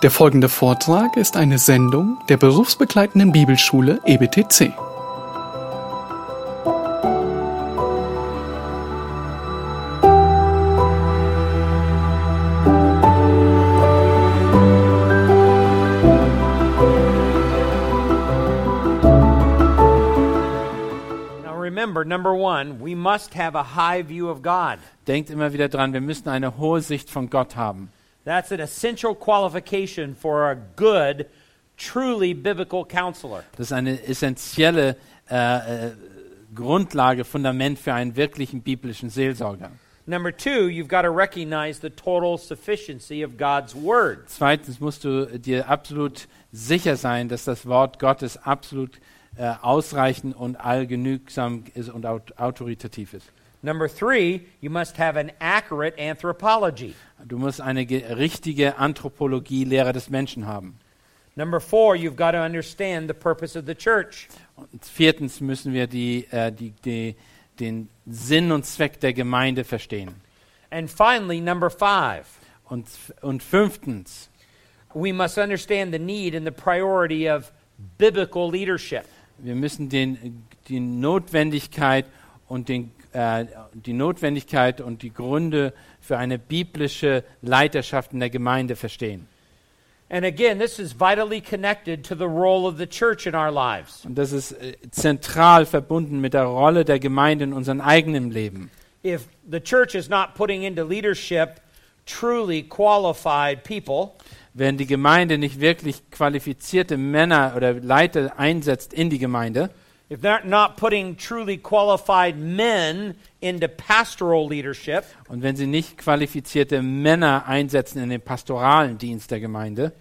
Der folgende Vortrag ist eine Sendung der berufsbegleitenden Bibelschule EBTC. Now remember, number one, we must have a high view of God. Denkt immer wieder dran, wir müssen eine hohe Sicht von Gott haben. That's an essential qualification for a good, truly biblical counselor. Das ist eine essentielle äh, äh, Grundlage, Fundament für einen wirklichen biblischen Seelsorger. Number two, you've got to recognize the total sufficiency of God's word. Zweitens musst du dir absolut sicher sein, dass das Wort Gottes absolut äh, ausreichend und allgenügsam ist und aut autoritativ ist. Number three, you must have an accurate anthropology. Du musst eine ge- richtige Anthropologie, Lehre des Menschen haben. Number four, you've got to understand the purpose of the church. Und viertens müssen wir die, äh, die, die, den Sinn und Zweck der Gemeinde verstehen. And finally, number five, Und, und fünftens, we must understand the need and the priority of biblical leadership. wir müssen den, die Notwendigkeit und den, äh, die Notwendigkeit und die Gründe für eine biblische Leiterschaft in der Gemeinde verstehen. And again, this is vitally connected to the role of the church in our lives. Und das ist äh, zentral verbunden mit der Rolle der Gemeinde in unserem eigenen Leben. If the church is not putting into leadership truly qualified people, Wenn die Gemeinde nicht wirklich qualifizierte Männer oder Leiter einsetzt in die Gemeinde, if they're not putting truly qualified men into pastoral leadership, und wenn sie nicht qualifizierte Männer einsetzen in den pastoralen Dienst der Gemeinde,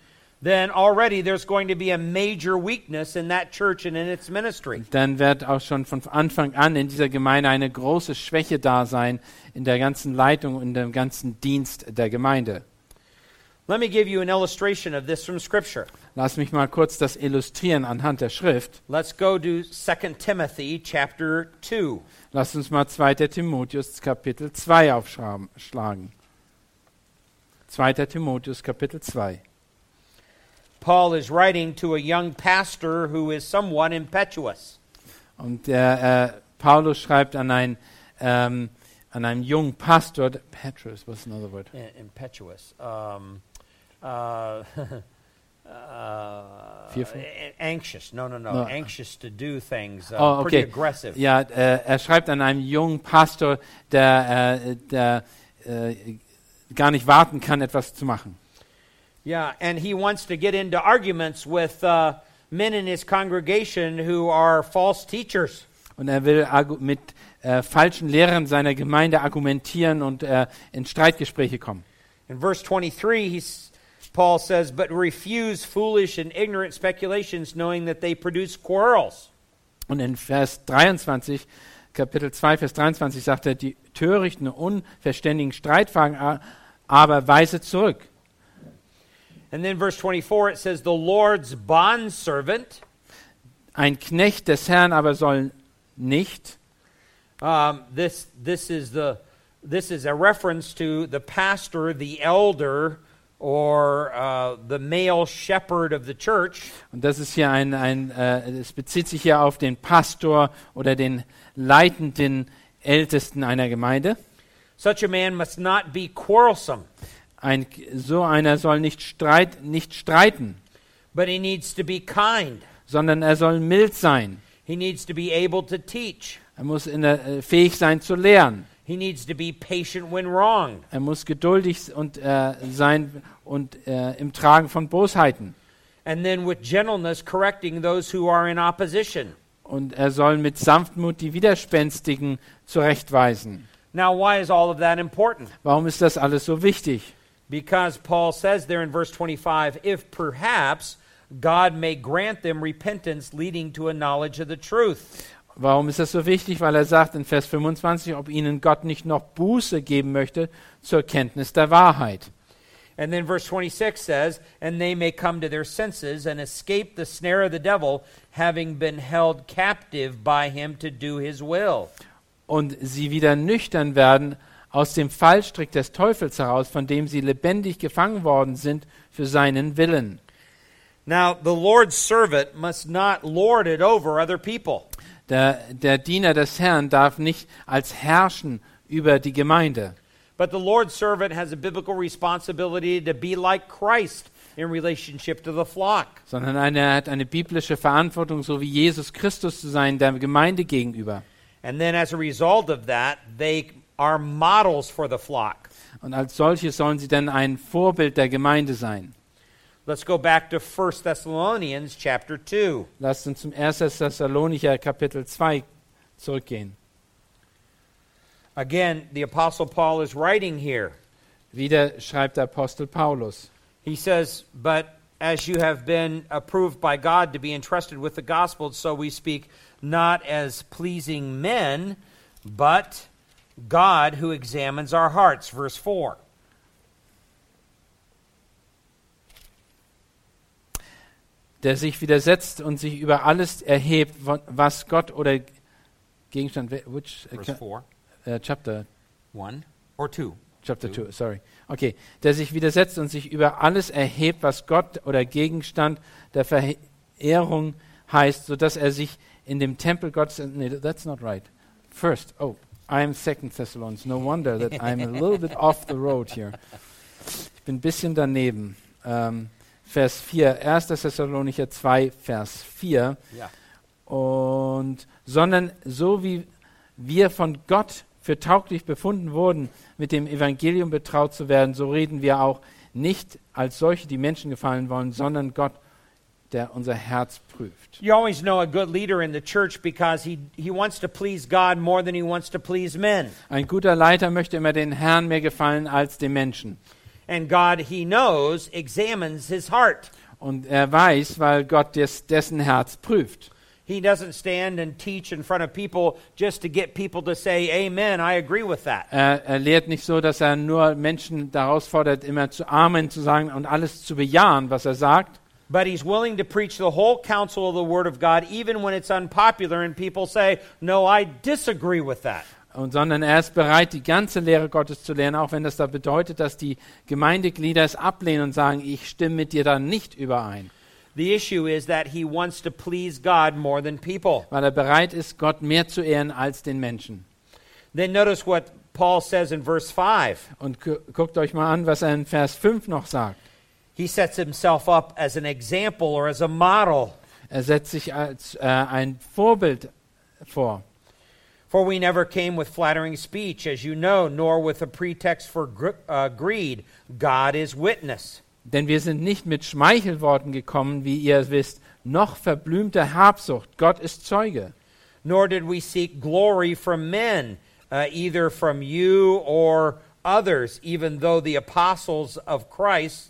then already there's going to be a major weakness in that church and in its ministry. dann wird auch schon von Anfang an in dieser Gemeinde eine große Schwäche da sein in der ganzen Leitung und dem ganzen Dienst der Gemeinde. Let me give you an illustration of this from Scripture. Lass mich mal kurz das illustrieren anhand der Schrift. Let's go to 2 Timothy chapter 2. Lass uns mal 2. Timotheus Kapitel 2 aufschlagen. 2. Timotheus Kapitel 2. Paul is writing to a young pastor who is somewhat impetuous. Und der, äh, Paulus schreibt an, ein, ähm, an einen jungen Pastor, Petrus, what's another word? Impetuous. Um, uh, uh, Fearful? anxious. No, no, no. No. Anxious to do things. Uh, Oh, Pretty okay. aggressive. Ja, äh, er schreibt an einen jungen Pastor, der, äh, der äh, gar nicht warten kann, etwas zu machen. Yeah, and he wants to get into arguments with uh, men in his congregation who are false teachers. Und er will mit äh, falschen Lehrern seiner Gemeinde argumentieren und äh, in Streitgespräche kommen. In verse 23, he's, Paul says, But refuse foolish and ignorant speculations, knowing that they produce quarrels. Und in Vers 23, Kapitel 2, Vers 23 sagt er, die törichten, unverständigen Streitfragen aber weise zurück. And then verse 24, it says, The Lord's bondservant. Ein Knecht des Herrn aber soll nicht, Um, this, this, is the, this is a reference to the pastor, the elder, or uh, the male shepherd of the church. und das ist hier ein, ein äh, es bezieht sich hier auf den Pastor oder den leitenden Ältesten einer Gemeinde. Such a man must not be quarrelsome, Ein, so einer soll nicht, streit, nicht streiten, but he needs to be kind. sondern er soll mild sein. He needs to be able to teach. Er muss in der, äh, fähig sein zu lehren. He needs to be patient when wrong. Er muss geduldig und, äh, sein und äh, im Tragen von Bosheiten. And then with gentleness correcting those who are in opposition. Und er soll mit Sanftmut die Widerspenstigen zurechtweisen. Now, why is all of that important? Warum ist das alles so wichtig? Because Paul says there in verse 25, if perhaps God may grant them repentance leading to a knowledge of the truth. Warum ist das so wichtig? Weil er sagt in Vers 25, ob ihnen Gott nicht noch Buße geben möchte zur Kenntnis der Wahrheit. And then verse 26 says, And they may come to their senses and escape the snare of the devil, having been held captive by him to do his will. Und sie wieder nüchtern werden, aus dem Fallstrick des Teufels heraus, von dem sie lebendig gefangen worden sind für seinen Willen. Now, the Lord's servant must not lord it over other people. Der, der Diener des Herrn darf nicht als herrschen über die Gemeinde. But the Lord's servant has a biblical responsibility to be like Christ in relationship to the flock. sondern eine, er hat eine biblische Verantwortung, so wie Jesus Christus zu sein, der Gemeinde gegenüber. And then as a result of that, they are models for the flock. Und als solche sollen sie dann ein Vorbild der Gemeinde sein. Let's go back to 1 Thessalonians chapter 2. Lasst uns zum 1. Thessalonicher Kapitel 2 zurückgehen. Again, the apostle Paul is writing here. Wieder schreibt der Apostel Paulus. He says, "But as you have been approved by God to be entrusted with the gospel, so we speak not as pleasing men, but God who examines our hearts." Verse 4. Der sich widersetzt und sich über alles erhebt, wa- was Gott oder Gegenstand, which, Verse 4. äh, chapter 1 or 2. Chapter 2, sorry. Okay, der sich widersetzt und sich über alles erhebt, was Gott oder Gegenstand der Verehrung heißt, sodass er sich in dem Tempel Gottes. Nee, that's not right. First, oh, I'm Second Thessalonians. No wonder that I'm a little bit off the road here. Ich bin ein bisschen daneben. Ähm, Vers 4, 1. Thessalonicher 2, Vers 4 Yeah. und sondern so wie wir von Gott für tauglich befunden wurden, mit dem Evangelium betraut zu werden, so reden wir auch nicht als solche, die Menschen gefallen wollen, sondern Gott, der unser Herz prüft. You always know a good leader in the church because he, he wants to please God more than he wants to please men. Ein guter Leiter möchte immer den Herrn mehr gefallen als dem Menschen. And God, he knows, examines his heart. Und er weiß, weil Gott des, dessen Herz prüft. He doesn't stand and teach in front of people just to get people to say, Amen, I agree with that. Er, er lehrt nicht so, dass er nur Menschen daraus fordert, immer zu Amen zu sagen und alles zu bejahen, was er sagt, But he's willing to preach the whole counsel of the Word of God, even when it's unpopular and people say, No, I disagree with that. Und, sondern er ist bereit, die ganze Lehre Gottes zu lernen, auch wenn das da bedeutet, dass die Gemeindeglieder es ablehnen und sagen, ich stimme mit dir da nicht überein, The issue is that he wants to please God more than people. weil er bereit ist, Gott mehr zu ehren als den Menschen. Then notice what Paul says in verse 5. Und gu guckt euch mal an, was er in Vers 5 noch sagt. He sets himself up as an example or as a model. Er setzt sich als äh, ein Vorbild vor. For we never came with flattering speech, as you know, nor with a pretext for gr- uh, greed. God is witness. Denn wir sind nicht mit Schmeichelworten gekommen, wie ihr wisst, noch verblümter Habsucht. Gott ist Zeuge. Nor did we seek glory from men, uh, either from you or others, even though the apostles of Christ,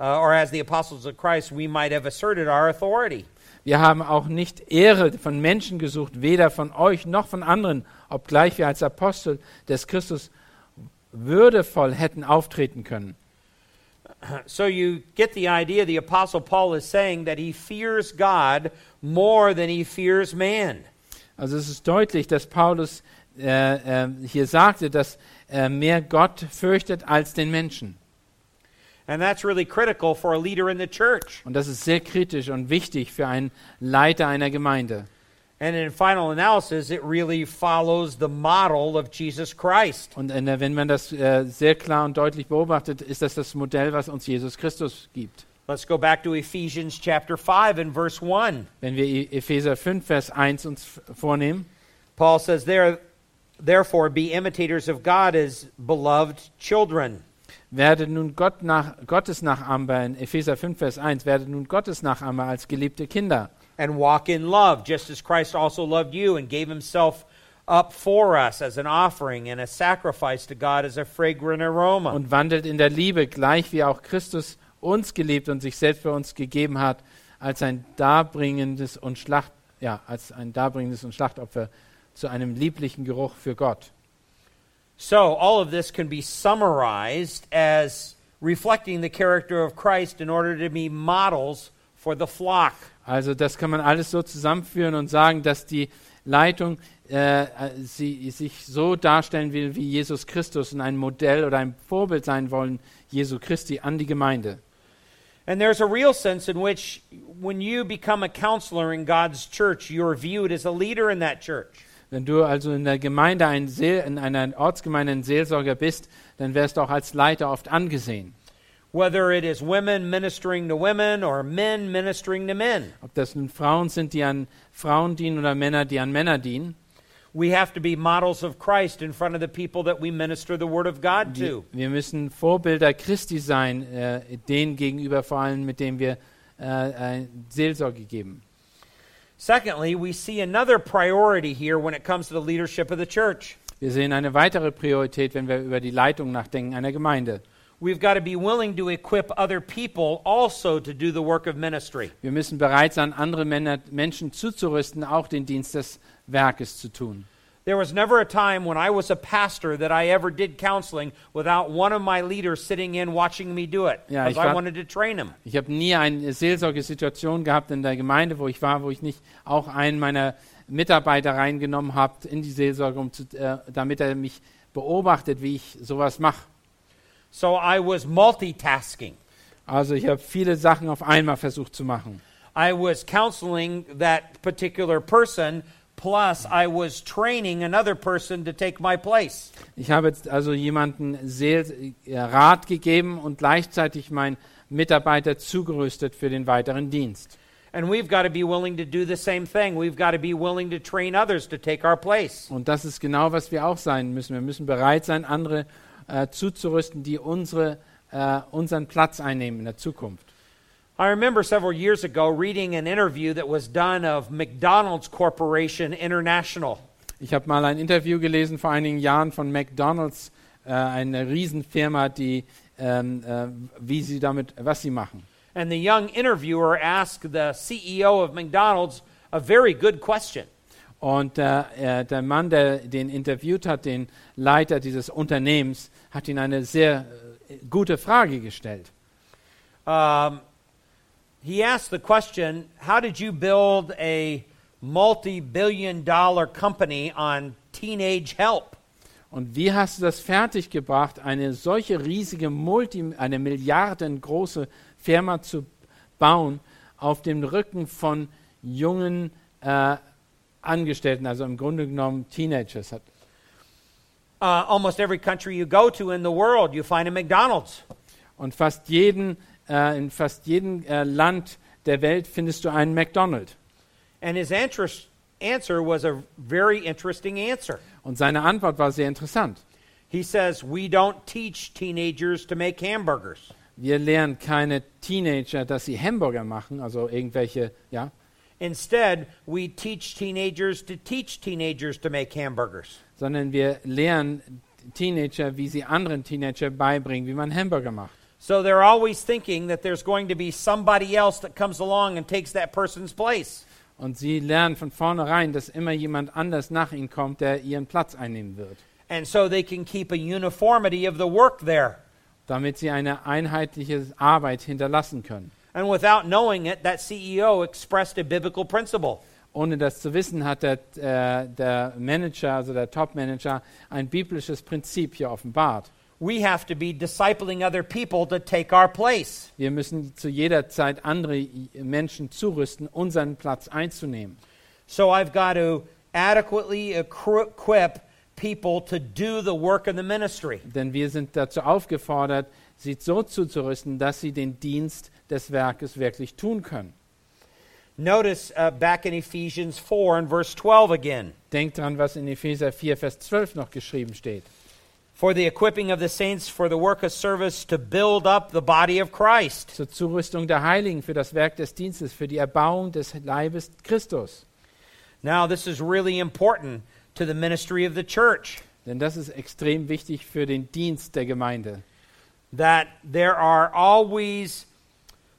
uh, or as the apostles of Christ, we might have asserted our authority. Wir haben auch nicht Ehre von Menschen gesucht, weder von euch noch von anderen, obgleich wir als Apostel des Christus würdevoll hätten auftreten können. So you get the idea the Apostle Paul is saying that he fears God more than he fears man. Also es ist deutlich, dass Paulus äh, äh, hier sagte, dass er mehr Gott fürchtet als den Menschen. And that's really critical for a leader in the church. Und das ist sehr kritisch und wichtig für einen Leiter einer Gemeinde. And in final analysis, it really follows the model of Jesus Christ. Und der, wenn man das äh, sehr klar und deutlich beobachtet, ist das das Modell, was uns Jesus Christus gibt. Let's go back to Ephesians chapter 5 and verse 1. Wenn wir Epheser 5, Vers 1 uns vornehmen, Paul says, there, Therefore, be imitators of God as beloved children. Werdet nun Gott nach, Gottes Nachahmer, in Epheser 5, Vers 1, werdet nun Gottes Nachahmer als geliebte Kinder and walk in love, just as Christ also loved you and gave himself up for us as an offering and a sacrifice to God as a fragrant aroma. und wandelt in der Liebe, gleich wie auch Christus uns geliebt und sich selbst für uns gegeben hat, als ein darbringendes und Schlacht, ja, als ein darbringendes und Schlachtopfer zu einem lieblichen Geruch für Gott. So, all of this can be summarized as reflecting the character of Christ in order to be models for the flock. Also das kann man alles so zusammenführen und sagen, dass die Leitung äh, sie sich so darstellen will wie Jesus Christus und ein Modell oder ein Vorbild sein wollen, Jesu Christi an die Gemeinde. And there's a real sense in which, when you become a counselor in God's church, you're viewed as a leader in that church. Wenn du also in der Gemeinde, ein Seel, in einer Ortsgemeinde ein Seelsorger bist, dann wirst du auch als Leiter oft angesehen. Whether it is women ministering to women or men ministering to men. Ob das nun Frauen sind, die an Frauen dienen oder Männer, die an Männer dienen. We have to be models of Christ in front of the people that we minister the Word of God Wir, to. wir müssen Vorbilder Christi sein, äh, denen gegenüber vor allem, mit denen wir äh, äh, Seelsorge geben. Secondly, we see another priority here when it comes to the leadership of the church. Wir sehen eine weitere Priorität, wenn wir über die Leitung nachdenken einer Gemeinde. We've got to be willing to equip other people also to do the work of ministry. Wir müssen bereit sein, andere Männer, Menschen zuzurüsten, auch den Dienst des Werkes zu tun. There was never a time when I was a pastor that I ever did counseling without one of my leaders sitting in watching me do it Ja, because ich I war- wanted to train them. Ich habe nie eine Seelsorgesituation gehabt in der Gemeinde, wo ich war, wo ich nicht auch einen meiner Mitarbeiter reingenommen habe in die Seelsorge, um zu, äh, damit er mich beobachtet, wie ich sowas mache. So I was multitasking. Also ich habe viele Sachen auf einmal versucht zu machen. I was counseling that particular person, plus I was training another person to take my place. Ich habe jetzt also jemanden Seel Rat gegeben und gleichzeitig meinen Mitarbeiter zugerüstet für den weiteren Dienst. And we've got to be willing to do the same thing. We've got to be willing to train others to take our place. Und das ist genau, was wir auch sein müssen. Wir müssen bereit sein, andere äh, zuzurüsten, die unsere, äh, unseren Platz einnehmen in der Zukunft. I remember several years ago reading an interview that was done of McDonald's Corporation International. Ich habe mal ein Interview gelesen vor einigen Jahren von McDonald's, äh, eine Riesenfirma, die, ähm, äh, wie sie damit, was sie machen. And the young interviewer asked the CEO of McDonald's a very good question. Und äh, äh, der Mann, der den interviewt hat, den Leiter dieses Unternehmens, hat ihn eine sehr äh, gute Frage gestellt. Um, he asked the question How did you build a multi billion dollar company on teenage help? Und wie hast du das fertiggebracht, eine solche riesige, Multi, eine milliardengroße Firma zu bauen auf dem Rücken von jungen äh, Angestellten, also im Grunde genommen Teenagers? Hat. Uh, almost every country you go to in the world, you find a McDonald's. Und fast jeden, äh, in fast jedem äh, Land der Welt findest du einen McDonald's. And his answer, answer was a very interesting answer. Und seine Antwort war sehr interessant. He says, We don't teach teenagers to make hamburgers. Wir lernen keine Teenager, dass sie Hamburger machen, also irgendwelche, ja, Instead, we teach teenagers to teach teenagers to make hamburgers. sondern wir lernen Teenager, wie sie anderen Teenager beibringen, wie man Hamburger macht. So they're always thinking that there's going to be somebody else that comes along and takes that person's place. Und sie lernen von vornherein, dass immer jemand anders nach ihnen kommt, der ihren Platz einnehmen wird, And so they can keep a uniformity of the work there. damit sie eine einheitliche Arbeit hinterlassen können. And without knowing it, that CEO expressed a biblical principle. Ohne das zu wissen, hat der, äh, der Manager, also der Top-Manager, ein biblisches Prinzip hier offenbart. We have to be discipling other people to take our place. Wir müssen zu jeder Zeit andere Menschen zurüsten, unseren Platz einzunehmen. So I've got to adequately equi- equip people to do the work of the ministry. Denn wir sind dazu aufgefordert, sie so zuzurüsten, dass sie den Dienst des Werkes wirklich tun können. Notice uh, back in Ephesians 4 and verse 12 again. Denkt dran, was in Epheser 4, Vers 12 noch geschrieben steht. For the equipping of the saints for the work of service to build up the body of Christ. Zur Zurüstung der Heiligen für das Werk des Dienstes, für die Erbauung des Leibes Christus. Now, this is really important to the ministry of the church Denn das ist extrem wichtig für den Dienst der Gemeinde. that there are always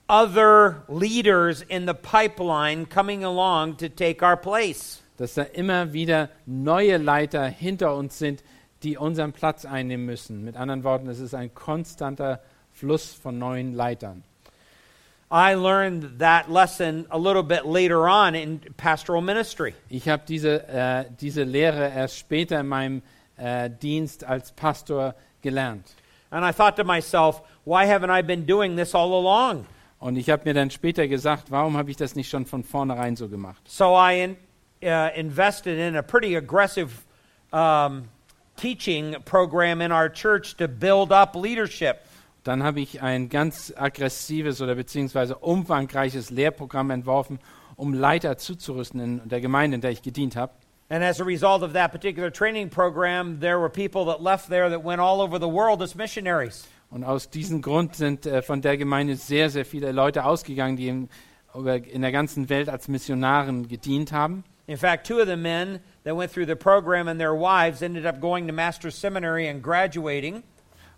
other leaders in the pipeline coming along to take our place. Dass da immer wieder neue Leiter hinter uns sind, die unseren Platz einnehmen müssen. Mit anderen Worten, es ist ein konstanter Fluss von neuen Leitern. I learned that lesson a little bit later on in pastoral ministry. Ich habe diese, äh, diese Lehre erst später in meinem äh, Dienst als Pastor gelernt. And I thought to myself, why haven't I been doing this all along? Und ich habe mir dann später gesagt, warum habe ich das nicht schon von vornherein so gemacht? So I in, uh, invested in a pretty aggressive um, teaching program in our church to build up leadership. Dann habe ich ein ganz aggressives oder beziehungsweise umfangreiches Lehrprogramm entworfen, um Leiter zuzurüsten in der Gemeinde, in der ich gedient habe. And as a result of that particular training program, there were people that left there that went all over the world as missionaries. Und aus diesem Grund sind äh, von der Gemeinde sehr, sehr viele Leute ausgegangen, die über, in der ganzen Welt als Missionaren gedient haben. In fact, two of the men that went through the program and their wives ended up going to Master's Seminary and graduating.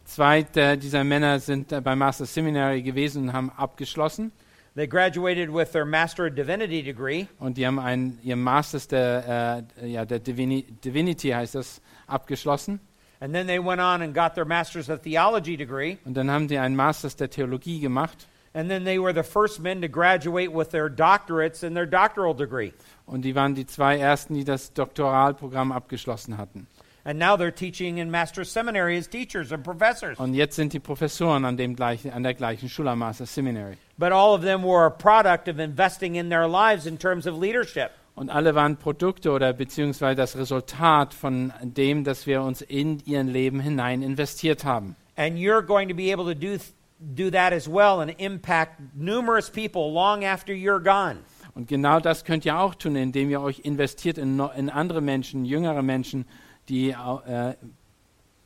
Zwei dieser Männer sind äh, beim Master Seminary gewesen und haben abgeschlossen. They graduated with their Master of Divinity degree. Und die haben ein, ihr Masters der, äh, ja, der Divini Divinity, heißt das, abgeschlossen. And then they went on and got their Master's of Theology degree. Und dann haben die ein Masters der Theologie gemacht. And then they were the first men to graduate with their doctorates and their doctoral degree. Und die waren die zwei ersten, die das Doktoralprogramm abgeschlossen hatten. And now they're teaching in Master's Seminary as teachers and professors. Und jetzt sind die Professoren an, dem gleichen, an der gleichen Schule am Master Seminary. But all of them were a product of investing in their lives in terms of leadership. Und alle waren Produkte oder beziehungsweise das Resultat von dem, dass wir uns in ihren Leben hinein investiert haben. And you're going to be able to do, do that as well and impact numerous people long after you're gone. Und genau das könnt ihr auch tun, indem ihr euch investiert in, in andere Menschen, jüngere Menschen, die äh,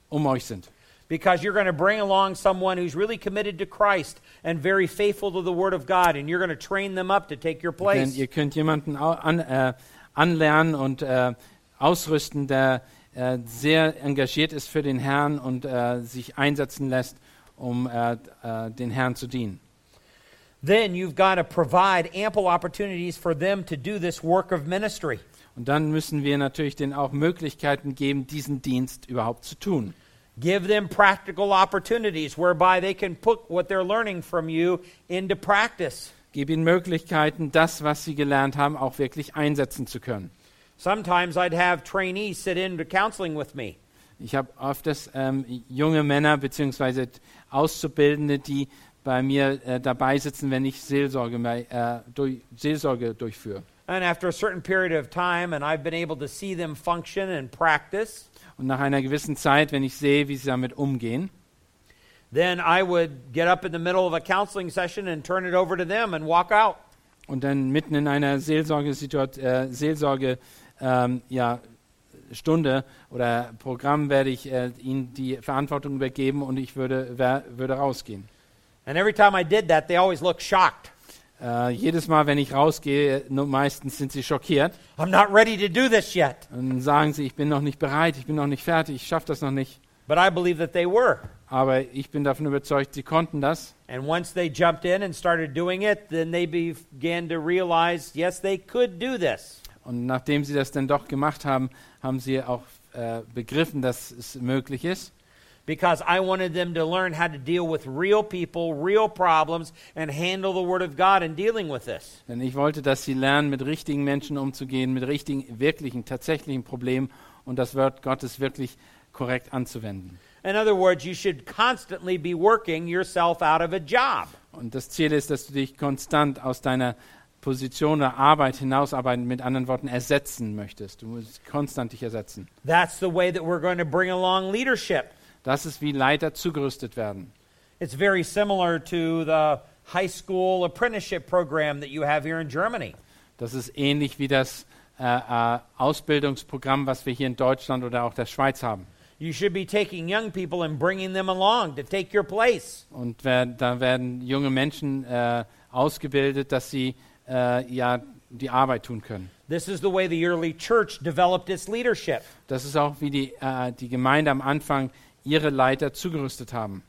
um euch sind. Because you're going to bring along someone who's really committed to Christ and very faithful to the Word of God, and you're going to train them up to take your Denn place. ihr könnt jemanden an, äh, anlernen und äh, ausrüsten, der äh, sehr engagiert ist für den Herrn und äh, sich einsetzen lässt, um äh, äh, den Herrn zu dienen. Then you've got to provide ample opportunities for them to do this work of ministry. Und dann müssen wir natürlich denen auch Möglichkeiten geben, diesen Dienst überhaupt zu tun. Give them practical opportunities whereby they can put what they're learning from you into practice. Gib ihnen Möglichkeiten, das, was sie gelernt haben, auch wirklich einsetzen zu können. Sometimes I'd have trainees sit into counseling with me. Ich habe öfters ähm, junge Männer bzw. Auszubildende, die bei mir äh, dabei sitzen, wenn ich Seelsorge, äh, durch, Seelsorge durchführe. And after a certain period of time, and I've been able to see them function and practice, Und nach einer gewissen Zeit, wenn ich sehe, wie sie damit umgehen, then I would get up in the middle of a counseling session and turn it over to them and walk out. und dann mitten in einer Seelsorgesituation, äh, Seelsorge, ähm, ja, Stunde oder Programm werde ich äh, ihnen die Verantwortung übergeben und ich würde, wer, würde rausgehen. And every time I did that, they always looked shocked. Äh, jedes Mal, wenn ich rausgehe, meistens sind sie schockiert I'm not ready to do this yet. und sagen sie, ich bin noch nicht bereit, ich bin noch nicht fertig, ich schaffe das noch nicht. But I believe that they were. Aber ich bin davon überzeugt, sie konnten das. And once they jumped in and started doing it, then they began to realize, yes, they could do this. Und nachdem sie das dann doch gemacht haben, haben sie auch äh, begriffen, dass es möglich ist. Because I wanted them to learn how to deal with real people, real problems, and handle the Word of God in dealing with this. Denn ich wollte, dass sie lernen, mit richtigen Menschen umzugehen, mit richtigen, wirklichen, tatsächlichen Problemen und das Wort Gottes wirklich korrekt anzuwenden. In other words, you should constantly be working yourself out of a job. Und das Ziel ist, dass du dich konstant aus deiner Position oder Arbeit hinausarbeiten, mit anderen Worten ersetzen möchtest. Du musst konstant dich ersetzen. That's the way that we're going to bring along leadership. Das ist wie Leiter zugerüstet werden. It's very similar to the high school apprenticeship program that you have here in Germany. Das ist ähnlich wie das äh, äh, Ausbildungsprogramm, was wir hier in Deutschland oder auch der Schweiz haben. You should be taking young people and bringing them along to take your place. Und wer, da werden junge Menschen äh, ausgebildet, dass sie äh, ja die Arbeit tun können. This is the way the early church developed its leadership. Das ist auch wie die, äh, die Gemeinde am Anfang ihre Leiter zugerüstet haben.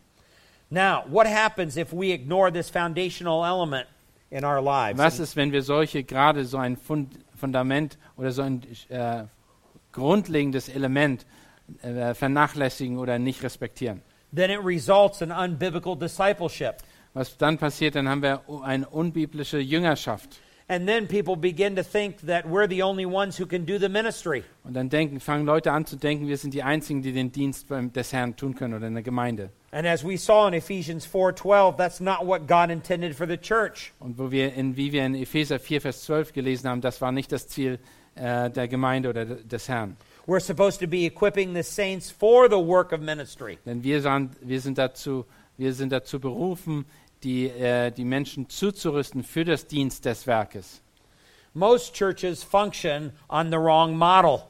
Now, what happens if we ignore this foundational element in our lives? Was ist, wenn wir solche, gerade so ein Fund, Fundament oder so ein äh, grundlegendes Element äh, vernachlässigen oder nicht respektieren? then it results in unbiblical discipleship. Was dann passiert, dann haben wir eine unbiblische Jüngerschaft. And then people begin to think that we're the only ones who can do the ministry. Und dann denken, fangen Leute an zu denken, wir sind die Einzigen, die den Dienst des Herrn tun können oder in der Gemeinde. And as we saw in Ephesians 4:12, that's not what God intended for the church. Und wo wir in, wie wir in Epheser 4, Vers 12 gelesen haben, das war nicht das Ziel äh, der Gemeinde oder de- des Herrn. We're supposed to be equipping the saints for the work of ministry. Denn wir, sahen, wir, sind, dazu, wir sind dazu berufen, die, äh, die Menschen zuzurüsten für das Dienst des Werkes. Most churches function on the wrong model.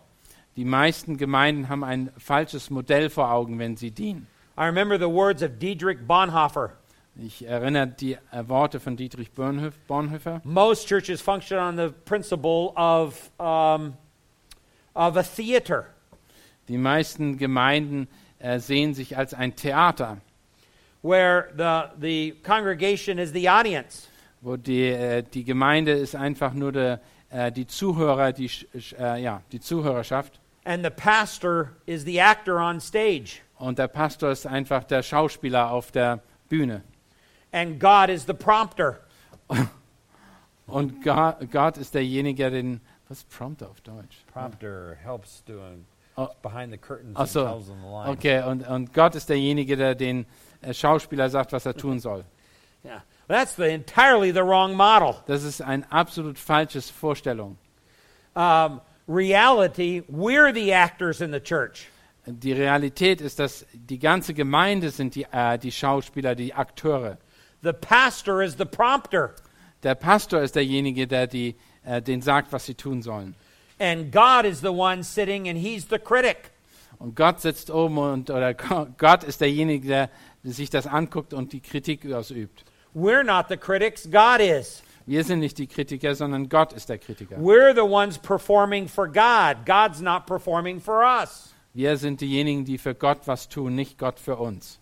Die meisten Gemeinden haben ein falsches Modell vor Augen, wenn sie dienen. I remember the words of Dietrich Bonhoeffer. Ich erinnere die äh, Worte von Dietrich Bonhoef- Bonhoeffer. Most churches function on the principle of, um, of a theater. Die meisten Gemeinden äh, sehen sich als ein Theater, where the, the congregation is the audience. wo die, äh, die Gemeinde ist einfach nur der, äh, die Zuhörer, die, äh, ja, die Zuhörerschaft. And the pastor is the actor on stage. Und der Pastor ist einfach der Schauspieler auf der Bühne. And God is the prompter. Und Ga- Gott ist derjenige, der den. Was ist Prompter auf Deutsch? Prompter helps doing Oh. behind the curtains Ach so. them the line. Okay, und, und Gott ist derjenige, der den Schauspieler sagt, was er tun soll. Yeah. That's the, entirely the wrong model. Das ist eine absolut falsche Vorstellung. Um, reality, we're the actors in the church. Die Realität ist, dass die ganze Gemeinde sind die, äh, die Schauspieler, die Akteure. The pastor is the prompter. Der Pastor ist derjenige, der die, äh, den sagt, was sie tun sollen. And God is the one sitting and he's the critic. Und Gott sitzt oben und oder Go- Gott ist derjenige, der sich das anguckt und die Kritik ausübt. We're not the critics, God is. Wir sind nicht die Kritiker, sondern Gott ist der Kritiker. We're the ones performing for God. God's not performing for us. Wir sind diejenigen, die für Gott was tun, nicht Gott für uns.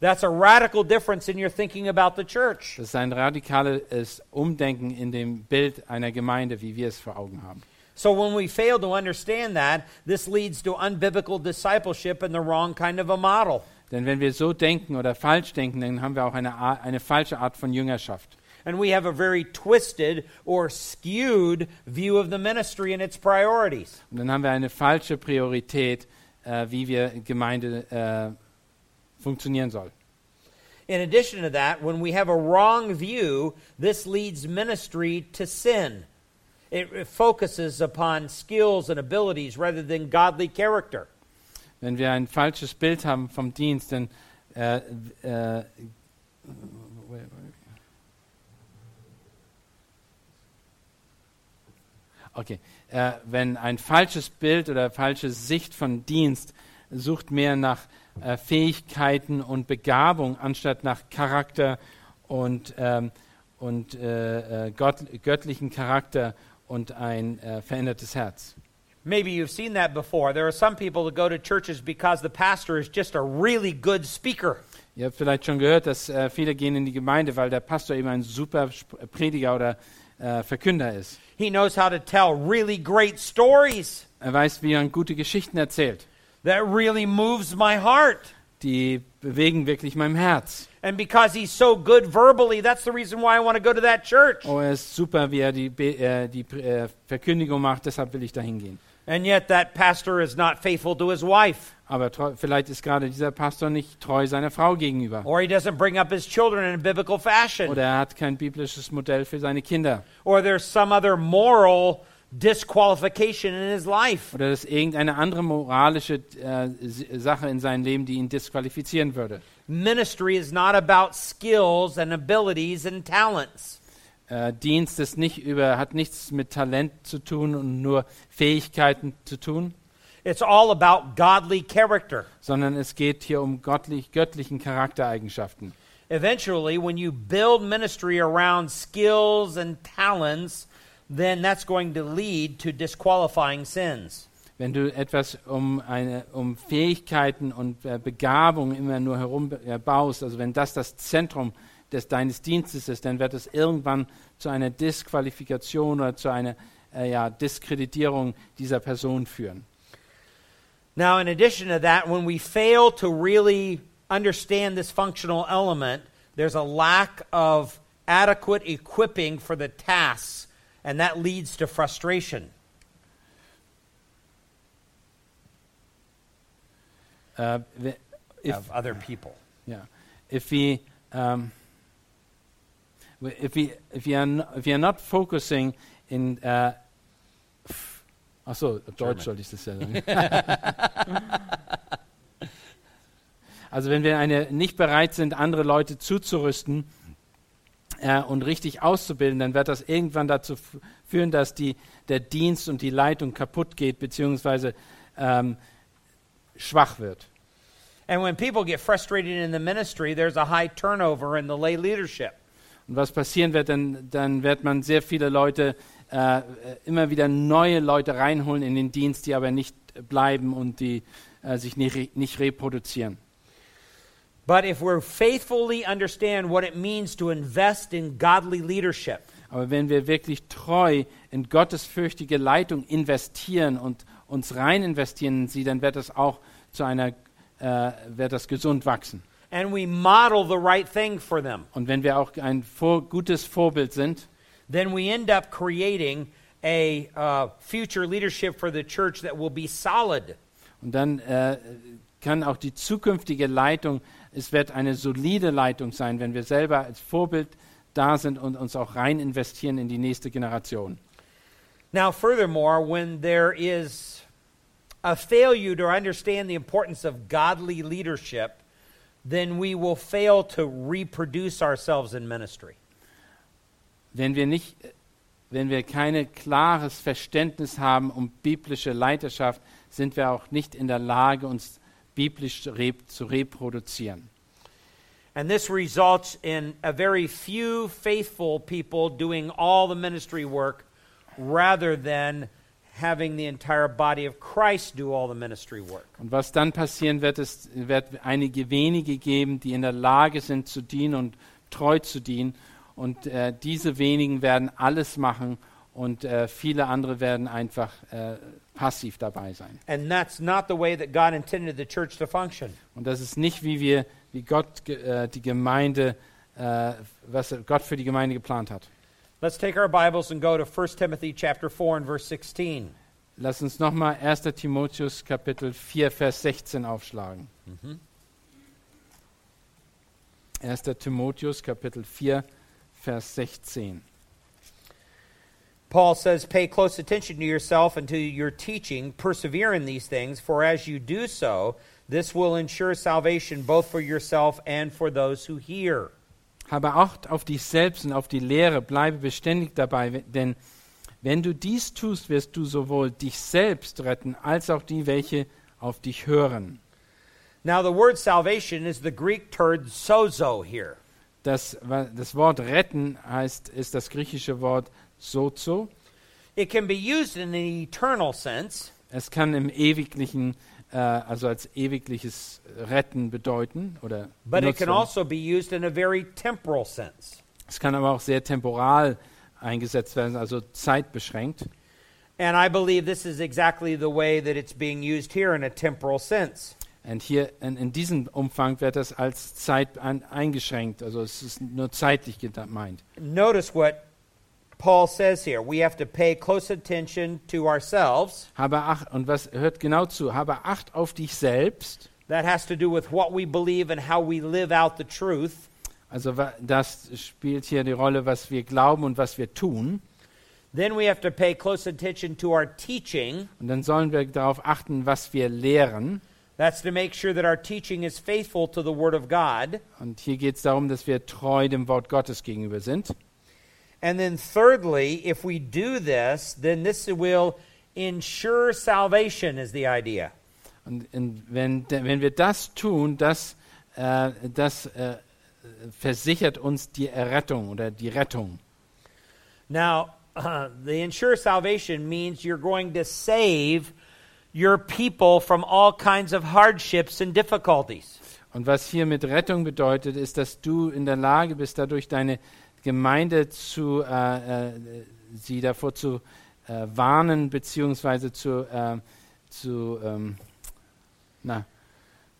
That's a radical difference in your thinking about the church. Das ist ein radikales Umdenken in dem Bild einer Gemeinde, wie wir es vor Augen haben. So when we fail to understand that, this leads to unbiblical discipleship and the wrong kind of a model. Denn wenn wir so denken oder falsch denken, dann haben wir auch eine, Ar- eine falsche Art von Jüngerschaft. And we have a very twisted or skewed view of the ministry and its priorities. Und dann haben wir eine falsche Priorität, äh, wie wir Gemeinde äh, funktionieren soll. In addition to that, when we have a wrong view, this leads ministry to sin. It focuses upon skills and abilities rather than godly character. Wenn wir ein falsches Bild haben vom Dienst, dann äh, äh, Okay, äh, wenn ein falsches Bild oder falsche Sicht von Dienst sucht mehr nach äh, Fähigkeiten und Begabung anstatt nach Charakter und, ähm, und äh, äh, Gott, göttlichen Charakter und ein äh, verändertes Herz. Maybe you've seen that before. There are some people that go to churches because the pastor is just a really good speaker. Ihr habt vielleicht schon gehört, dass äh, viele gehen in die Gemeinde, weil der Pastor eben ein super Sp- Prediger oder äh, Verkünder ist. He knows how to tell really great stories Er weiß, wie er gute Geschichten erzählt. that really moves my heart. Die bewegen wirklich mein Herz. And because he's so good verbally, that's the reason why I want to go to that church. Oh, er ist super, wie er die, äh, die äh, Verkündigung macht, deshalb will ich da hingehen. And yet that pastor is not faithful to his wife, Aber vielleicht ist gerade dieser Pastor nicht treu seiner Frau gegenüber. or he doesn't bring up his children in a biblical fashion, Oder er hat kein biblisches Modell für seine Kinder. or there's some other moral disqualification in his life. Oder das ist irgendeine andere moralische äh, Sache in seinem Leben, die ihn disqualifizieren würde. Ministry is not about skills and abilities and talents. Äh, Dienst ist nicht über, hat nichts mit Talent zu tun und nur Fähigkeiten zu tun, It's all about godly character. sondern es geht hier um göttlich, göttlichen Charaktereigenschaften. Eventually, when you build ministry around skills and talents, then that's going to lead to disqualifying sins. Wenn du etwas um, eine, um Fähigkeiten und äh, Begabung immer nur herum äh, also wenn das das Zentrum des, deines Dienstes ist, dann wird es irgendwann zu einer Disqualifikation oder zu einer äh, ja, Diskreditierung dieser Person führen. Now, in addition to that, when we fail to really understand this functional element, there's a lack of adequate equipping for the tasks, and that leads to frustration. Uh, we- if, of other people. yeah, if we um, if we if we are no, if we are not focusing in uh, f- ach so, Deutsch sollte ich das ja sagen. also wenn wir eine, nicht bereit sind, andere Leute zuzurüsten äh, und richtig auszubilden, dann wird das irgendwann dazu führen, dass die, der Dienst und die Leitung kaputt geht, beziehungsweise ähm, schwach wird. And when people get frustrated in the ministry, there's a high turnover in the lay leadership. Und was passieren wird, dann, dann wird man sehr viele Leute, äh, äh, immer wieder neue Leute reinholen in den Dienst, die aber nicht bleiben und die äh, sich nicht, nicht reproduzieren. But if we're faithfully understand what it means to invest in godly leadership, Aber wenn wir wirklich treu in gottesfürchtige Leitung investieren und uns rein investieren in sie, dann wird das auch zu einer, äh, wird das gesund wachsen. and we model the right thing for them, Und wenn wir auch ein vor, gutes Vorbild sind, then we end up creating a uh, future leadership for the church that will be solid. Und dann äh, kann auch die zukünftige Leitung, es wird eine solide Leitung sein, wenn wir selber als Vorbild da sind und uns auch rein investieren in die nächste Generation. Now, furthermore, when there is a failure to understand the importance of godly leadership, then we will fail to reproduce ourselves in ministry. Wenn wir nicht, wenn wir kein klares Verständnis haben um biblische Leiterschaft, sind wir auch nicht in der Lage, uns biblisch zu reproduzieren. And this results in a very few faithful people doing all the ministry work rather than having the entire body of Christ do all the ministry work. Und was dann passieren wird, es wird einige wenige geben, die in der Lage sind zu dienen und treu zu dienen. Und äh, diese wenigen werden alles machen und äh, viele andere werden einfach äh, passiv dabei sein. And that's not the way that God intended the church to function. Und das ist nicht, wie wir, wie Gott äh, die Gemeinde, äh, was Gott für die Gemeinde geplant hat. Let's take our Bibles and go to 1 Timothy chapter 4 and verse 16. Lass uns nochmal 1. Timotheus Kapitel 4, Vers 16 aufschlagen. 1. Timotheus Kapitel 4, Vers 16. Paul says, Pay close attention to yourself and to your teaching, persevere in these things, for as you do so, this will ensure salvation both for yourself and for those who hear. Habe Acht auf dich selbst und auf die Lehre, bleibe beständig dabei, denn wenn du dies tust, wirst du sowohl dich selbst retten, als auch die, welche auf dich hören. Now, the word salvation is the Greek word sozo here. Das, das Wort retten heißt, ist das griechische Wort sozo. It can be used in an eternal sense, Es kann im ewiglichen, äh, also als ewigliches Retten bedeuten oder but it can also be used in a very temporal sense. Es kann aber auch sehr temporal eingesetzt werden, also zeitbeschränkt. And I believe this is exactly the way that it's being used here in a temporal sense. Und hier in, in diesem Umfang wird das als Zeit ein, eingeschränkt, also es ist nur zeitlich gemeint. Notice what Paul says here. We have to pay close attention to ourselves. Habe Acht, und was hört genau zu, habe Acht auf dich selbst. That has to do with what we believe and how we live out the truth. Also das spielt hier die Rolle, was wir glauben und was wir tun. Then we have to pay close attention to our teaching. Und dann sollen wir darauf achten, was wir lehren. That's to make sure that our teaching is faithful to the Word of God. Und hier geht es darum, dass wir treu dem Wort Gottes gegenüber sind. And then, thirdly, if we do this, then this will ensure salvation, is the idea. Und wenn, wenn wir das tun, das, äh, das äh, versichert uns die Errettung oder die Rettung. Now, uh, the ensure salvation means you're going to save your people from all kinds of hardships and difficulties. Und was hier mit Rettung bedeutet, ist, dass du in der Lage bist, dadurch deine Gemeinde zu, äh, äh, sie davor zu äh, warnen, beziehungsweise zu, äh, zu ähm, na,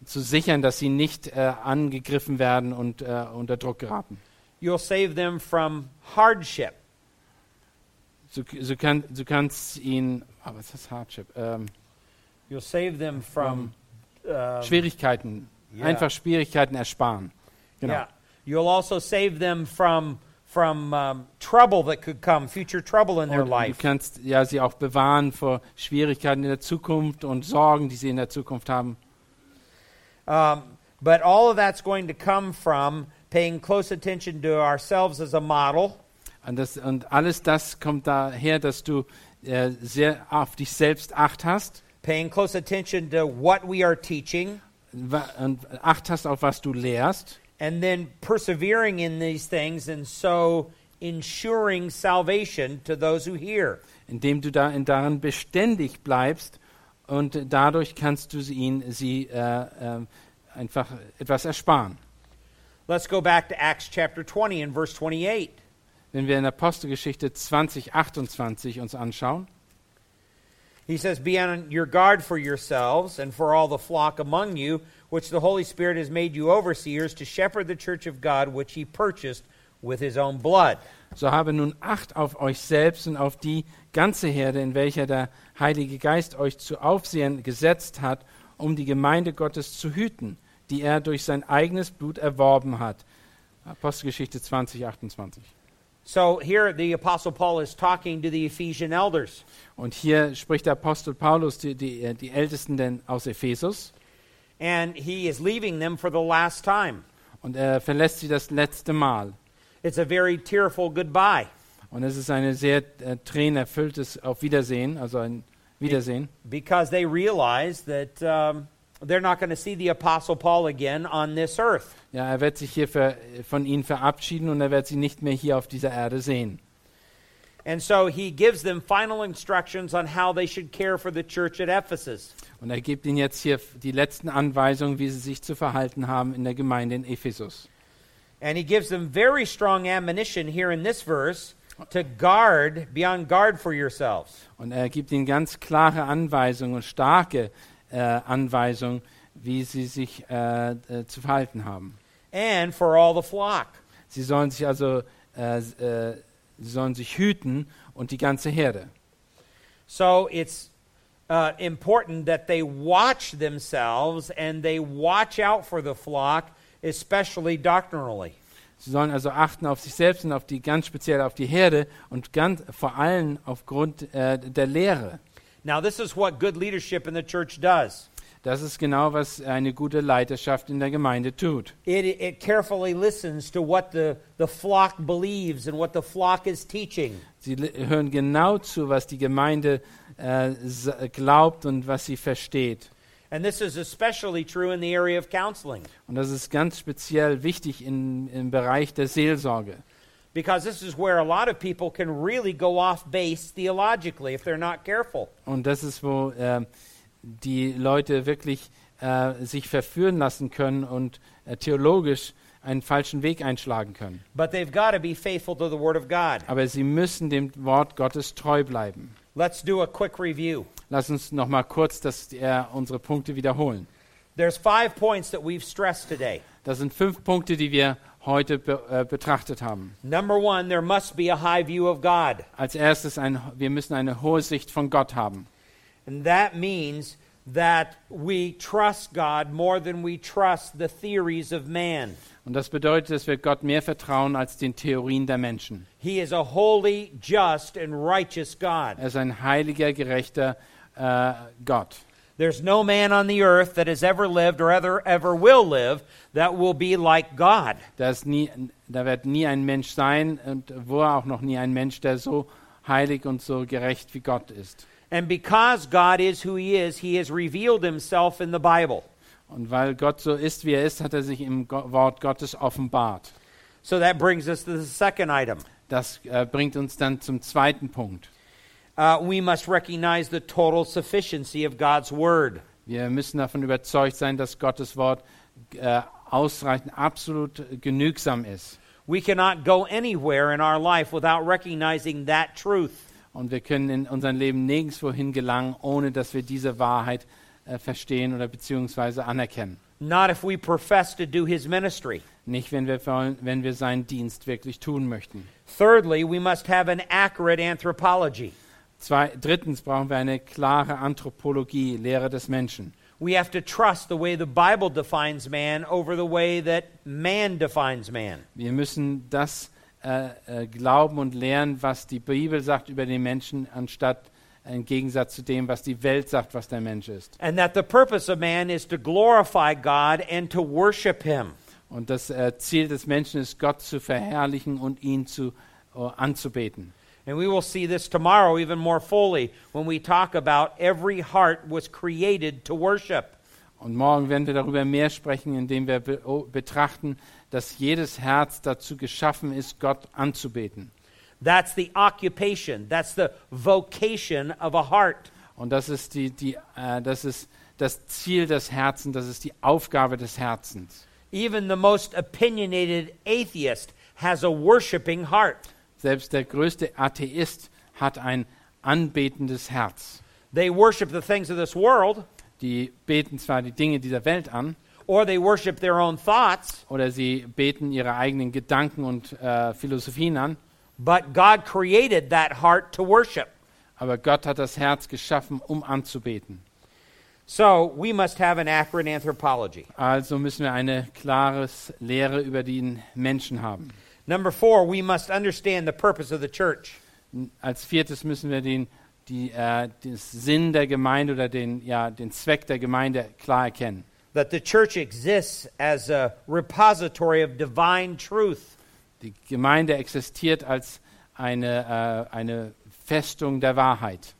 zu sichern, dass sie nicht angegriffen werden und unter Druck geraten. You'll save them from hardship. Du, du, kann, du kannst ihn, ah, was ist Hardship? Ähm, You'll save them from um, Schwierigkeiten, ja. einfach Schwierigkeiten ersparen. Genau. Yeah. You'll also save them from from um, trouble that could come, future trouble in their Und du life. kannst ja sie auch bewahren vor Schwierigkeiten in der Zukunft und Sorgen, die sie in der Zukunft haben. Um, but all of that's going to come from paying close attention to ourselves as a model, Und, das, und alles das kommt daher, dass du äh, sehr auf dich selbst acht hast paying close attention to what we are teaching, und acht hast auf was du lehrst and then persevering in these things, and so ensuring salvation to those who hear. indem du da in darin beständig bleibst und dadurch kannst du ihnen sie äh, äh, einfach etwas ersparen. Let's go back to Acts chapter 20 and verse 28. Wenn wir in Apostelgeschichte 20, 28 uns anschauen, He says, Be on your guard for yourselves and for all the flock among you, which the Holy Spirit has made you overseers to shepherd the church of God, which he purchased with his own blood. so habe nun Acht auf euch selbst und auf die ganze Herde, in welcher der Heilige Geist euch zu Aufsehern gesetzt hat, um die Gemeinde Gottes zu hüten, die er durch sein eigenes Blut erworben hat. Apostelgeschichte 20, 28. So here the Apostle Paul is talking to the Ephesian elders. Und hier spricht der Apostel Paulus die, die, äh, die Ältesten aus Ephesus And he is leaving them for the last time. und er verlässt sie das letzte Mal. It's a very tearful goodbye Und es ist ein sehr äh, tränenerfülltes Auf Wiedersehen, also ein Wiedersehen. because they realize that um, they're not going to see the Apostle Paul again on this earth. Ja, er wird sich hier ver, von ihnen verabschieden und er wird sie nicht mehr hier auf dieser Erde sehen. And so he gives them final instructions on how they should care for the church at Ephesus. Und er gibt ihnen jetzt hier die letzten Anweisungen, wie sie sich zu verhalten haben in der Gemeinde in Ephesus. And he gives them very strong admonition here in this verse to guard, be on guard for yourselves. Und er gibt ihnen ganz klare Anweisungen und starke äh, Anweisungen, wie sie sich äh, äh, zu verhalten haben. and for all the flock. Sie sollen sich also äh, äh, sie sollen sich hüten und die ganze Herde. So it's uh, important that they watch themselves and they watch out for the flock, especially doctrinally. Sie sollen also achten auf sich selbst und auf die ganz speziell auf die Herde und ganz vor allem aufgrund äh, der Lehre. Now, this is what good leadership in the church does. Das ist genau, was eine gute Leiterschaft in der Gemeinde tut. It, it carefully listens to what the, the flock believes and what the flock is teaching. Sie hören genau zu, was die Gemeinde äh, glaubt und was sie versteht. And this is especially true in the area of counseling Und das ist ganz speziell wichtig in, im Bereich der Seelsorge. Because this is where a lot of people can really go off base theologically if they're not careful. Und das ist, wo äh, die Leute wirklich äh, sich verführen lassen können und äh, theologisch einen falschen Weg einschlagen können. But they've got to be faithful to the Word of God. Aber sie müssen dem Wort Gottes treu bleiben. Let's do a quick review. Lass uns noch mal kurz das, äh, unsere Punkte wiederholen. There's five points that we've stressed today. Das sind fünf Punkte, die wir heute be äh, betrachtet haben. Number one, there must be a high view of God. Als erstes, ein, wir müssen eine hohe Sicht von Gott haben. And that means that we trust God more than we trust the theories of man. Und das bedeutet, dass wir Gott mehr vertrauen als den Theorien der Menschen. He is a holy, just, and righteous God. Er ist ein heiliger, gerechter äh, Gott. There's no man on the earth that has ever lived or ever, ever will live that will be like God. Da, ist nie, da wird nie ein Mensch sein und war auch noch nie ein Mensch, der so heilig und so gerecht wie Gott ist. And because God is who He is, He has revealed Himself in the Bible. Und weil Gott so ist, wie er ist, hat er sich im Go Wort Gottes offenbart. So that brings us to the second item. Das äh, bringt uns dann zum zweiten Punkt. Uh, we must recognize the total sufficiency of God's Word. Wir müssen davon überzeugt sein, dass Gottes Wort äh, ausreichend, absolut genügsam ist. We cannot go anywhere in our life without recognizing that truth. Und wir können in unserem Leben nirgendwo gelangen, ohne dass wir diese Wahrheit äh, verstehen oder beziehungsweise anerkennen. not if we profess to do his ministry. Nicht, wenn wir, wenn wir seinen Dienst wirklich tun möchten. Thirdly, we must have an accurate anthropology. Zwei, drittens brauchen wir eine klare Anthropologie, Lehre des Menschen. We have to trust the way the Bible defines man over the way that man defines man. Wir müssen das äh, äh, glauben und lernen, was die Bibel sagt über den Menschen, anstatt im Gegensatz zu dem, was die Welt sagt, was der Mensch ist. And that the purpose of man is to glorify God and to worship him. Und das äh, Ziel des Menschen ist, Gott zu verherrlichen und ihn zu, äh, anzubeten. And we will see this tomorrow even more fully when we talk about every heart was created to worship. Und morgen werden wir darüber mehr sprechen, indem wir be oh, betrachten, dass jedes Herz dazu geschaffen ist, Gott anzubeten. That's the occupation, that's the vocation of a heart. Und das ist, die, die, äh, das ist das Ziel des Herzens, das ist die Aufgabe des Herzens. Even the most opinionated atheist has a worshiping heart. Selbst der größte Atheist hat ein anbetendes Herz. They worship the things of this world, Die beten zwar die Dinge dieser Welt an, or they worship their own thoughts, oder sie beten ihre eigenen Gedanken und äh, Philosophien an, but God created that heart to worship. aber Gott hat das Herz geschaffen, um anzubeten. So we must have an accurate anthropology. Also müssen wir eine klare Lehre über den Menschen haben. Number four, we must understand the purpose of the church. Als viertes müssen wir den, die, äh, den Sinn der Gemeinde oder den, ja, den Zweck der Gemeinde klar erkennen. That the church exists as a repository of divine truth. Die Gemeinde existiert als eine, äh, eine Festung der Wahrheit.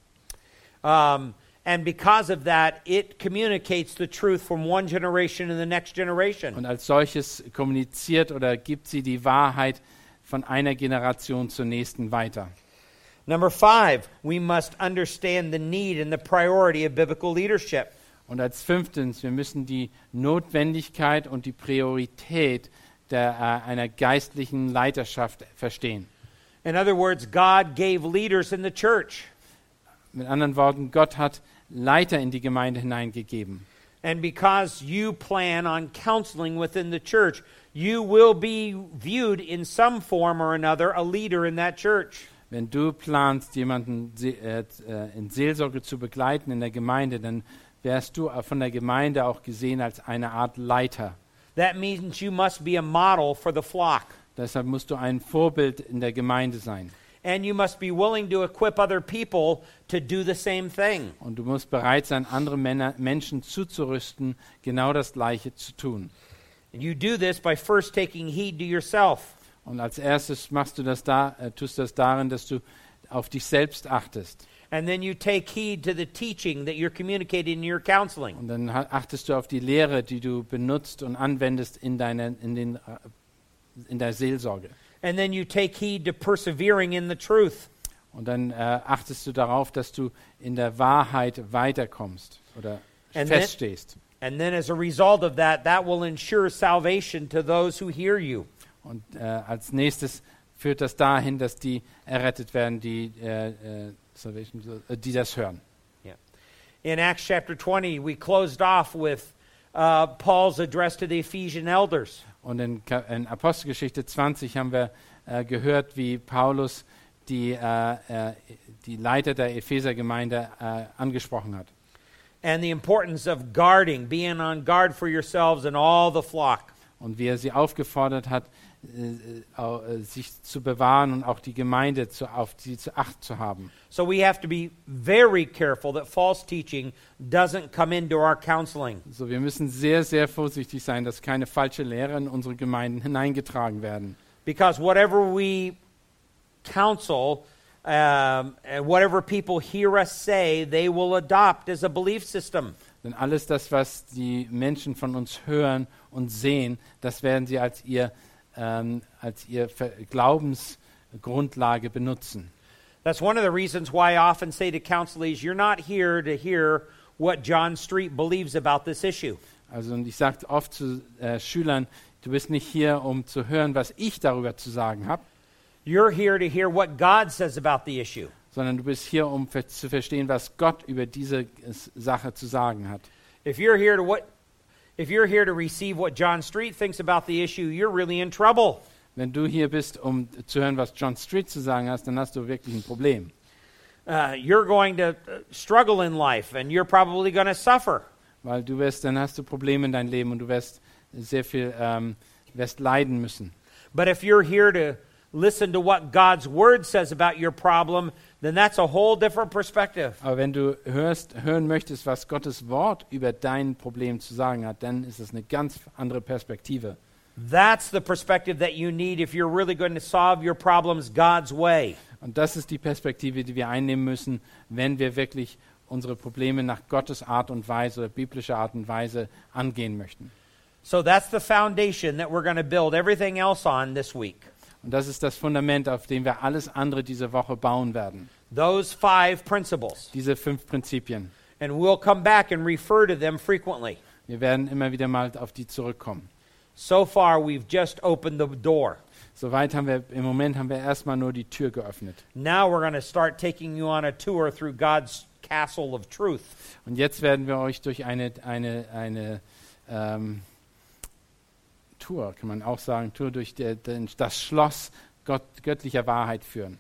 Um, and because of that, it communicates the truth from one generation to the next generation. Und als solches kommuniziert oder gibt sie die Wahrheit von einer Generation zur nächsten weiter. Number five, we must understand the need and the priority of biblical leadership. Und als fünftens, wir müssen die Notwendigkeit und die Priorität der, äh, einer geistlichen Leiterschaft verstehen. In other words, God gave leaders in the church. Mit anderen Worten, Gott hat Leiter in die Gemeinde hineingegeben. And because you plan on counseling within the church, you will be viewed in some form or another a leader in that church. Wenn du planst, jemanden äh, äh, in Seelsorge zu begleiten in der Gemeinde, dann wärst du von der Gemeinde auch gesehen als eine Art Leiter. That means you must be a model for the flock. Deshalb musst du ein Vorbild in der Gemeinde sein. And you must be willing to equip other people to do the same thing. Und du musst bereit sein, andere Männer, Menschen zuzurüsten, genau das Gleiche zu tun. And you do this by first taking heed to yourself. Und als erstes machst du das da, äh, tust das darin, dass du auf dich selbst achtest. And then you take heed to the teaching that you're communicating in your counseling. Und dann achtest du auf die Lehre, die du benutzt und anwendest in, deiner, in, den, äh, in der Seelsorge. And then you take heed to persevering in the truth. Und dann äh, achtest du darauf, dass du in der Wahrheit weiterkommst oder And then- feststehst. And then as a result of that, that will ensure salvation to those who hear you. Und äh, als nächstes führt das dahin, dass die errettet werden, die, äh, äh, Salvation, äh, die das hören. Yeah. In Acts chapter 20, we closed off with uh, Paul's address to the Ephesian elders. Und in, in Apostelgeschichte 20 haben wir äh, gehört, wie Paulus die, äh, äh, die Leiter der Ephesergemeinde äh, angesprochen hat. and the importance of guarding, being on guard for yourselves and all the flock. Und wie er sie aufgefordert hat, sich zu bewahren und auch die Gemeinde zu, auf sie zu Acht zu haben. So we have to be very careful that false teaching doesn't come into our counseling. So, wir müssen sehr, sehr vorsichtig sein, dass keine falsche Lehre in unsere Gemeinden hineingetragen werden. Because whatever we counsel, um, whatever people hear us say, they will adopt as a belief system. Denn alles das, was die Menschen von uns hören und sehen, das werden sie als ihr, ähm, als ihr Glaubensgrundlage benutzen. That's one of the reasons why I often say to counselees, you're not here to hear what John Street believes about this issue. Also und ich sage oft zu äh, Schülern, du bist nicht hier, um zu hören, was ich darüber zu sagen habe, You're here to hear what God says about the issue. sondern du bist hier, um zu verstehen, was Gott über diese Sache zu sagen hat. If you're here to what If you're here to receive what John Street thinks about the issue, you're really in trouble. Wenn du hier bist, um zu hören, was John Street zu sagen hast, dann hast du wirklich ein Problem. Uh, you're going to uh, struggle in life and you're probably going to suffer. Weil du wirst, dann hast du Probleme in deinem Leben und du wirst sehr viel ähm, wirst leiden müssen. But if you're here to listen to what God's Word says about your problem, then that's a whole different perspective. Aber wenn du hörst, hören möchtest, was Gottes Wort über dein Problem zu sagen hat, dann ist es eine ganz andere Perspektive. That's the perspective that you need if you're really going to solve your problems God's way. Und das ist die Perspektive, die wir einnehmen müssen, wenn wir wirklich unsere Probleme nach Gottes Art und Weise oder biblischer Art und Weise angehen möchten. So that's the foundation that we're going to build everything else on this week. Und das ist das Fundament, auf dem wir alles andere diese Woche bauen werden. Those five principles. Diese fünf Prinzipien. And we'll come back and refer to them frequently. Wir werden immer wieder mal auf die zurückkommen. So far, we've just opened the door. Soweit haben wir im Moment haben wir erstmal nur die Tür geöffnet. Now we're going to start taking you on a tour through God's castle of truth. Und jetzt werden wir euch durch eine eine eine ähm, Tour, kann man auch sagen, Tour durch der, den, das Schloss Gott, göttlicher Wahrheit führen.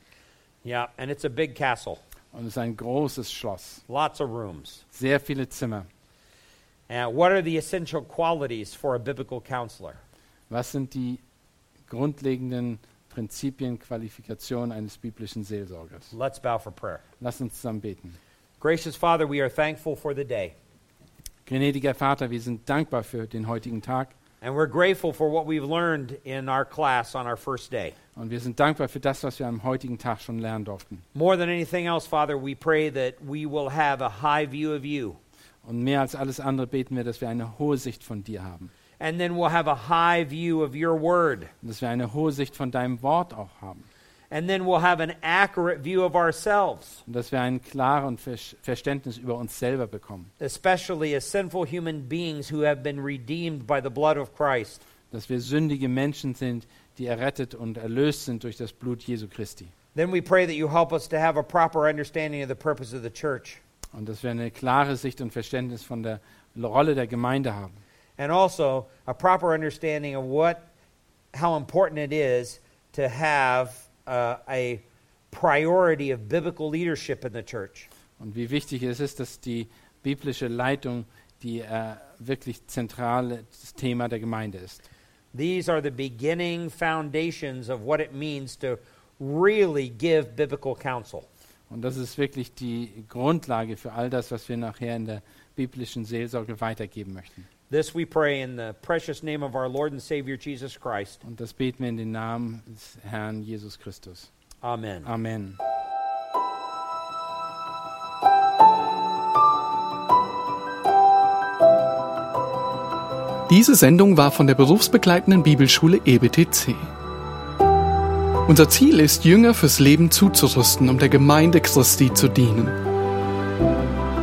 Yeah, and it's a big castle. Und es ist ein großes Schloss, Lots of rooms. sehr viele Zimmer. And what are the essential qualities for a biblical counselor? Was sind die grundlegenden Prinzipien, Qualifikationen eines biblischen Seelsorgers? Let's bow for prayer. Lass uns zusammen beten. Gracious Father, we are thankful for the day. Gnädiger Vater, wir sind dankbar für den heutigen Tag And we're grateful for what we've learned in our class on our first day. und wir sind dankbar für das, was wir am heutigen Tag schon lernen durften. More than anything else, Father, we pray that we will have a high view of you. Und mehr als alles andere beten wir, dass wir eine hohe Sicht von dir haben. And then we'll have a high view of your word. Und dass wir eine hohe Sicht von deinem Wort auch haben. And then we'll have an accurate view of ourselves, Und dass wir ein klares Ver Verständnis über uns selber bekommen. especially as sinful human beings who have been redeemed by the blood of Christ. Dass wir sündige Menschen sind, die errettet und erlöst sind durch das Blut Jesu Christi. Then we pray that you help us to have a proper understanding of the purpose of the church. Und dass wir eine klare Sicht und Verständnis von der Rolle der Gemeinde haben. And also a proper understanding of what how important it is to have uh, a priority of biblical leadership in the church. Und wie wichtig es ist, dass die biblische Leitung die äh, wirklich zentrale Thema der Gemeinde ist. These are the beginning foundations of what it means to really give biblical counsel. Und das ist wirklich die Grundlage für all das, was wir nachher in der biblischen Seelsorge weitergeben möchten. This we pray in the precious name of our Lord and Savior Jesus Christ. Und das beten wir in den Namen des Herrn Jesus Christus. Amen. Amen. Diese Sendung war von der berufsbegleitenden Bibelschule EBTC. Unser Ziel ist, Jünger fürs Leben zuzurüsten, um der Gemeinde Christi zu dienen.